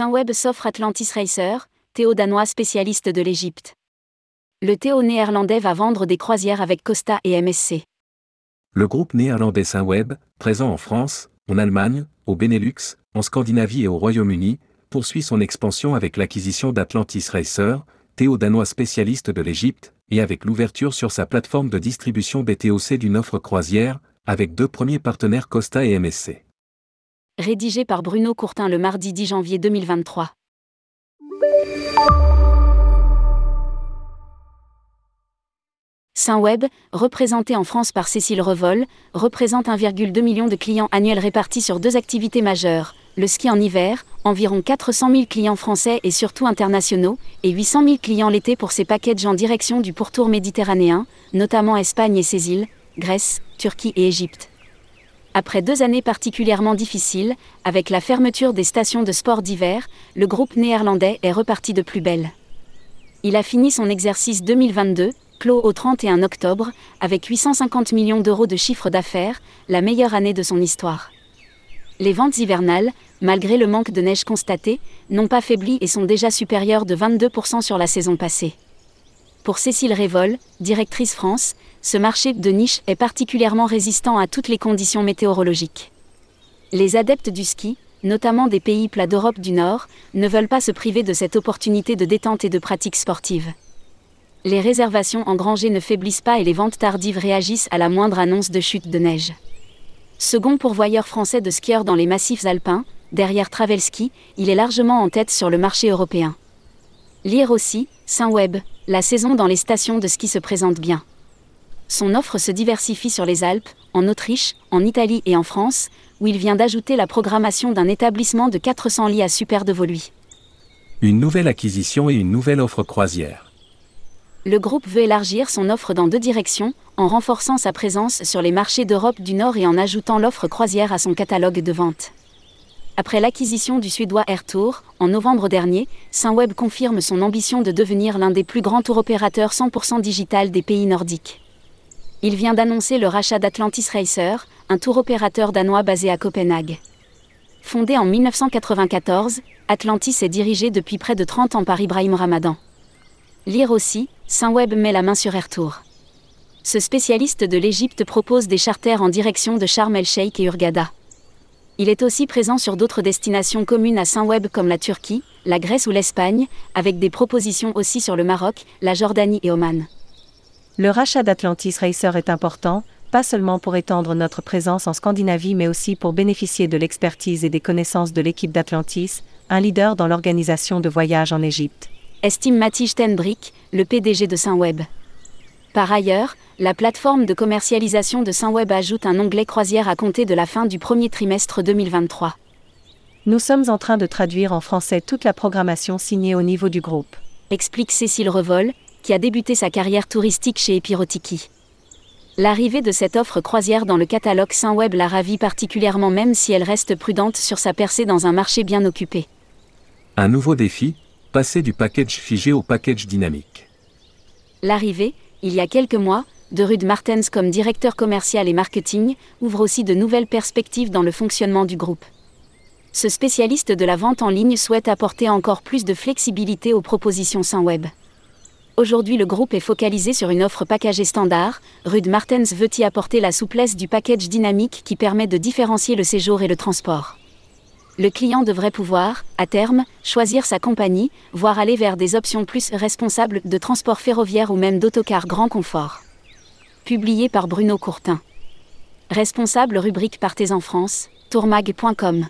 Saint-Web s'offre Atlantis Racer, Théo danois spécialiste de l'Égypte. Le Théo néerlandais va vendre des croisières avec Costa et MSC. Le groupe néerlandais Saint-Web, présent en France, en Allemagne, au Benelux, en Scandinavie et au Royaume-Uni, poursuit son expansion avec l'acquisition d'Atlantis Racer, Théo danois spécialiste de l'Égypte, et avec l'ouverture sur sa plateforme de distribution BTOC d'une offre croisière, avec deux premiers partenaires Costa et MSC. Rédigé par Bruno Courtin le mardi 10 janvier 2023. Saint-Web, représenté en France par Cécile Revol, représente 1,2 million de clients annuels répartis sur deux activités majeures, le ski en hiver, environ 400 000 clients français et surtout internationaux, et 800 000 clients l'été pour ses packages en direction du pourtour méditerranéen, notamment Espagne et ses îles, Grèce, Turquie et Égypte. Après deux années particulièrement difficiles, avec la fermeture des stations de sport d'hiver, le groupe néerlandais est reparti de plus belle. Il a fini son exercice 2022, clos au 31 octobre, avec 850 millions d'euros de chiffre d'affaires, la meilleure année de son histoire. Les ventes hivernales, malgré le manque de neige constaté, n'ont pas faibli et sont déjà supérieures de 22% sur la saison passée. Pour Cécile Révol, directrice France, ce marché de niche est particulièrement résistant à toutes les conditions météorologiques. Les adeptes du ski, notamment des pays plats d'Europe du Nord, ne veulent pas se priver de cette opportunité de détente et de pratique sportive. Les réservations engrangées ne faiblissent pas et les ventes tardives réagissent à la moindre annonce de chute de neige. Second pourvoyeur français de skieurs dans les massifs alpins, derrière Travelski, il est largement en tête sur le marché européen. Lire aussi, Saint-Web, la saison dans les stations de ski se présente bien. Son offre se diversifie sur les Alpes, en Autriche, en Italie et en France, où il vient d'ajouter la programmation d'un établissement de 400 lits à Super de. Une nouvelle acquisition et une nouvelle offre croisière le groupe veut élargir son offre dans deux directions, en renforçant sa présence sur les marchés d'Europe du Nord et en ajoutant l'offre croisière à son catalogue de vente. Après l'acquisition du suédois Air Tour, en novembre dernier, Saint-Web confirme son ambition de devenir l'un des plus grands tour opérateurs 100% digital des pays nordiques. Il vient d'annoncer le rachat d'Atlantis Racer, un tour opérateur danois basé à Copenhague. Fondé en 1994, Atlantis est dirigé depuis près de 30 ans par Ibrahim Ramadan. Lire aussi, Saint-Web met la main sur Airtour. Ce spécialiste de l'Égypte propose des charters en direction de Sharm el-Sheikh et Urgada. Il est aussi présent sur d'autres destinations communes à Saint-Web comme la Turquie, la Grèce ou l'Espagne, avec des propositions aussi sur le Maroc, la Jordanie et Oman. Le rachat d'Atlantis Racer est important, pas seulement pour étendre notre présence en Scandinavie mais aussi pour bénéficier de l'expertise et des connaissances de l'équipe d'Atlantis, un leader dans l'organisation de voyages en Égypte estime Mathis Tenbrick, le PDG de Saint-Web. Par ailleurs, la plateforme de commercialisation de Saint-Web ajoute un onglet croisière à compter de la fin du premier trimestre 2023. Nous sommes en train de traduire en français toute la programmation signée au niveau du groupe. Explique Cécile Revol, qui a débuté sa carrière touristique chez Epirotiki. L'arrivée de cette offre croisière dans le catalogue Saint-Web la ravit particulièrement même si elle reste prudente sur sa percée dans un marché bien occupé. Un nouveau défi, passer du package figé au package dynamique. L'arrivée, il y a quelques mois, de Rude Martens comme directeur commercial et marketing ouvre aussi de nouvelles perspectives dans le fonctionnement du groupe. Ce spécialiste de la vente en ligne souhaite apporter encore plus de flexibilité aux propositions Saint-Web. Aujourd'hui, le groupe est focalisé sur une offre packagée standard. Rude Martens veut y apporter la souplesse du package dynamique qui permet de différencier le séjour et le transport le client devrait pouvoir, à terme, choisir sa compagnie, voire aller vers des options plus responsables de transport ferroviaire ou même d'autocar grand confort. Publié par Bruno Courtin. Responsable rubrique Partez en France, tourmag.com.